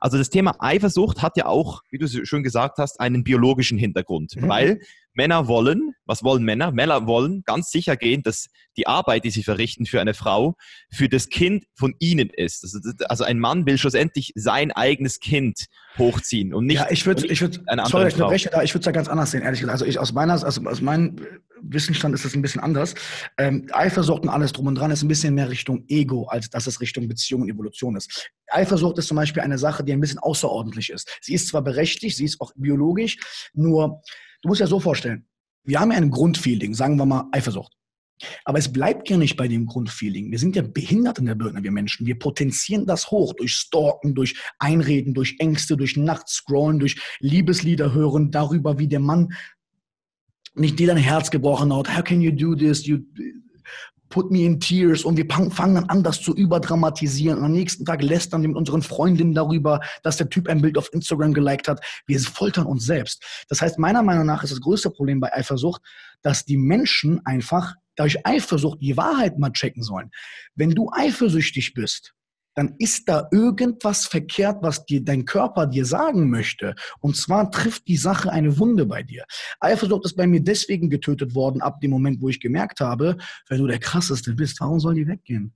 Also das Thema Eifersucht hat ja auch, wie du schon gesagt hast, einen biologischen Hintergrund, mhm. weil Männer wollen, was wollen Männer? Männer wollen ganz sicher gehen, dass die Arbeit, die sie verrichten für eine Frau, für das Kind von ihnen ist. Also ein Mann will schlussendlich sein eigenes Kind hochziehen und nicht. Ja, ich würde, ich würde, sorry, ich unterbreche da, ich würde es da ganz anders sehen, ehrlich gesagt. Also ich aus meiner, also aus meinem Wissensstand ist es ein bisschen anders. Ähm, Eifersucht und alles drum und dran ist ein bisschen mehr Richtung Ego, als dass es Richtung Beziehung und Evolution ist. Eifersucht ist zum Beispiel eine Sache, die ein bisschen außerordentlich ist. Sie ist zwar berechtigt, sie ist auch biologisch, nur Du musst ja so vorstellen, wir haben ja ein Grundfeeling, sagen wir mal Eifersucht. Aber es bleibt ja nicht bei dem Grundfeeling. Wir sind ja behindert in der Birne, wir Menschen. Wir potenzieren das hoch durch Stalken, durch Einreden, durch Ängste, durch Nachtscrollen, durch Liebeslieder hören, darüber, wie der Mann nicht dir dein Herz gebrochen hat. How can you do this? You, put me in tears und wir fangen dann an, das zu überdramatisieren. Und am nächsten Tag lästern wir mit unseren Freundinnen darüber, dass der Typ ein Bild auf Instagram geliked hat. Wir foltern uns selbst. Das heißt, meiner Meinung nach ist das größte Problem bei Eifersucht, dass die Menschen einfach durch Eifersucht die Wahrheit mal checken sollen. Wenn du eifersüchtig bist, dann ist da irgendwas verkehrt, was dir dein Körper dir sagen möchte. Und zwar trifft die Sache eine Wunde bei dir. Eifersucht ist bei mir deswegen getötet worden, ab dem Moment, wo ich gemerkt habe, wenn du der krasseste bist, warum soll die weggehen?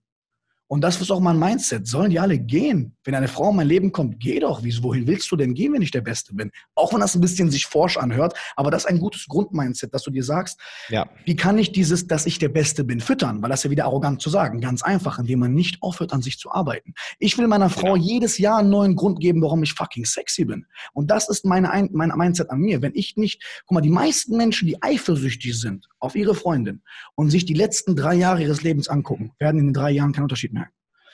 Und das ist auch mein Mindset. Sollen die alle gehen? Wenn eine Frau in mein Leben kommt, geh doch. Wieso, wohin willst du denn gehen, wenn ich der Beste bin? Auch wenn das ein bisschen sich forsch anhört, aber das ist ein gutes Grundmindset, dass du dir sagst, ja. wie kann ich dieses, dass ich der Beste bin, füttern? Weil das ist ja wieder arrogant zu sagen. Ganz einfach, indem man nicht aufhört, an sich zu arbeiten. Ich will meiner Frau genau. jedes Jahr einen neuen Grund geben, warum ich fucking sexy bin. Und das ist meine, mein Mindset an mir. Wenn ich nicht, guck mal, die meisten Menschen, die eifersüchtig sind auf ihre Freundin und sich die letzten drei Jahre ihres Lebens angucken, werden in den drei Jahren keinen Unterschied merken.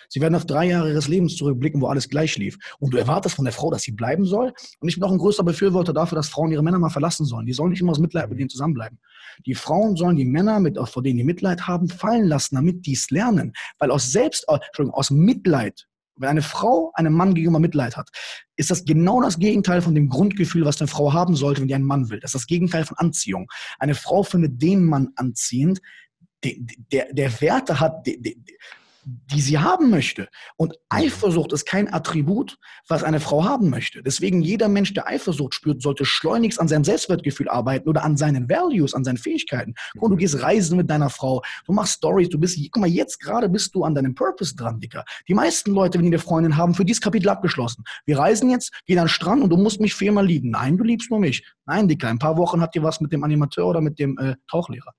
Sie werden auf drei Jahre ihres Lebens zurückblicken, wo alles gleich lief. Und du erwartest von der Frau, dass sie bleiben soll. Und ich bin auch ein größer Befürworter dafür, dass Frauen ihre Männer mal verlassen sollen. Die sollen nicht immer aus Mitleid mit denen zusammenbleiben. Die Frauen sollen die Männer, mit, vor denen die Mitleid haben, fallen lassen, damit die es lernen. Weil aus Selbst, äh, Entschuldigung, aus Mitleid wenn eine Frau einem Mann gegenüber Mitleid hat, ist das genau das Gegenteil von dem Grundgefühl, was eine Frau haben sollte, wenn die einen Mann will. Das ist das Gegenteil von Anziehung. Eine Frau findet den Mann anziehend, der, der, der Werte hat, der, die sie haben möchte. Und mhm. Eifersucht ist kein Attribut, was eine Frau haben möchte. Deswegen jeder Mensch, der Eifersucht spürt, sollte schleunigst an seinem Selbstwertgefühl arbeiten oder an seinen Values, an seinen Fähigkeiten. Und du mhm. gehst reisen mit deiner Frau, du machst Stories, du bist, guck mal, jetzt gerade bist du an deinem Purpose dran, Dicker. Die meisten Leute, wenn die eine Freundin haben, für dieses Kapitel abgeschlossen. Wir reisen jetzt, gehen an den Strand und du musst mich viermal lieben. Nein, du liebst nur mich. Nein, Dicker, in ein paar Wochen habt ihr was mit dem Animateur oder mit dem äh, Tauchlehrer.